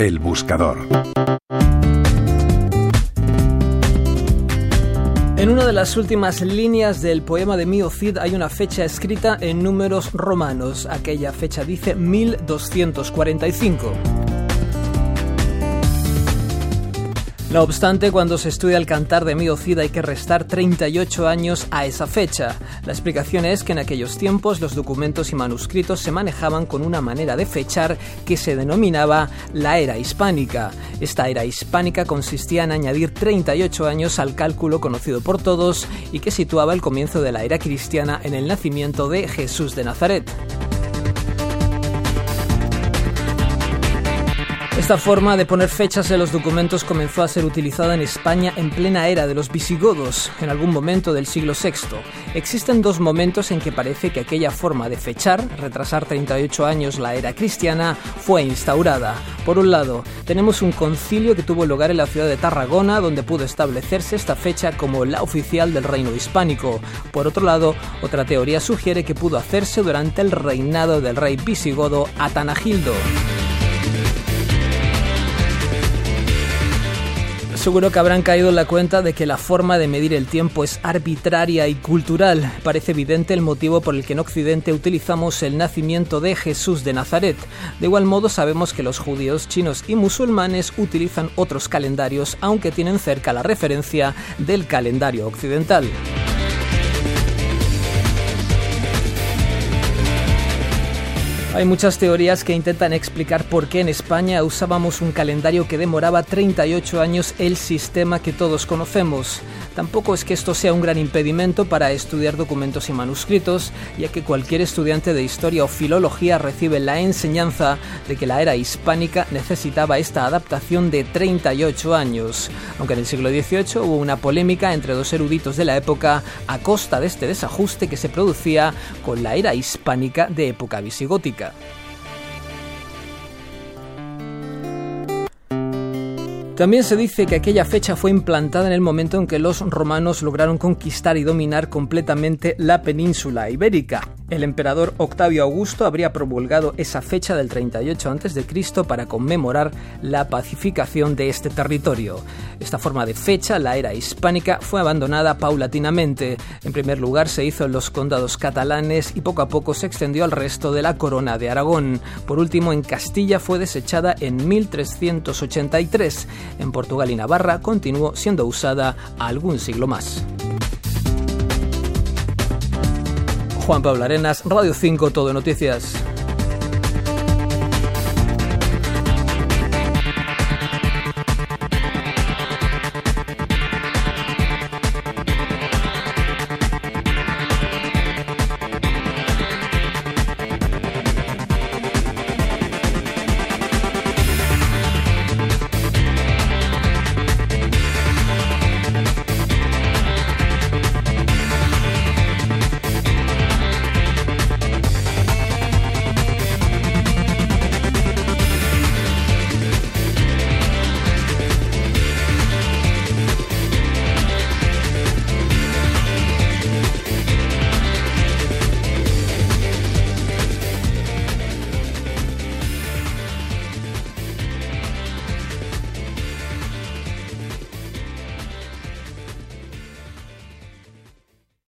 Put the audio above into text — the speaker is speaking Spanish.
El buscador. En una de las últimas líneas del poema de Mio Cid hay una fecha escrita en números romanos. Aquella fecha dice 1245. No obstante, cuando se estudia el cantar de Mio hay que restar 38 años a esa fecha. La explicación es que en aquellos tiempos los documentos y manuscritos se manejaban con una manera de fechar que se denominaba la era hispánica. Esta era hispánica consistía en añadir 38 años al cálculo conocido por todos y que situaba el comienzo de la era cristiana en el nacimiento de Jesús de Nazaret. Esta forma de poner fechas en los documentos comenzó a ser utilizada en España en plena era de los visigodos, en algún momento del siglo VI. Existen dos momentos en que parece que aquella forma de fechar, retrasar 38 años la era cristiana, fue instaurada. Por un lado, tenemos un concilio que tuvo lugar en la ciudad de Tarragona, donde pudo establecerse esta fecha como la oficial del reino hispánico. Por otro lado, otra teoría sugiere que pudo hacerse durante el reinado del rey visigodo Atanagildo. Seguro que habrán caído en la cuenta de que la forma de medir el tiempo es arbitraria y cultural. Parece evidente el motivo por el que en Occidente utilizamos el nacimiento de Jesús de Nazaret. De igual modo sabemos que los judíos, chinos y musulmanes utilizan otros calendarios, aunque tienen cerca la referencia del calendario occidental. Hay muchas teorías que intentan explicar por qué en España usábamos un calendario que demoraba 38 años el sistema que todos conocemos. Tampoco es que esto sea un gran impedimento para estudiar documentos y manuscritos, ya que cualquier estudiante de historia o filología recibe la enseñanza de que la era hispánica necesitaba esta adaptación de 38 años. Aunque en el siglo XVIII hubo una polémica entre dos eruditos de la época a costa de este desajuste que se producía con la era hispánica de época visigótica. También se dice que aquella fecha fue implantada en el momento en que los romanos lograron conquistar y dominar completamente la península ibérica. El emperador Octavio Augusto habría promulgado esa fecha del 38 a.C. para conmemorar la pacificación de este territorio. Esta forma de fecha, la era hispánica, fue abandonada paulatinamente. En primer lugar se hizo en los condados catalanes y poco a poco se extendió al resto de la corona de Aragón. Por último, en Castilla fue desechada en 1383. En Portugal y Navarra continuó siendo usada algún siglo más. Juan Pablo Arenas, Radio 5, Todo Noticias.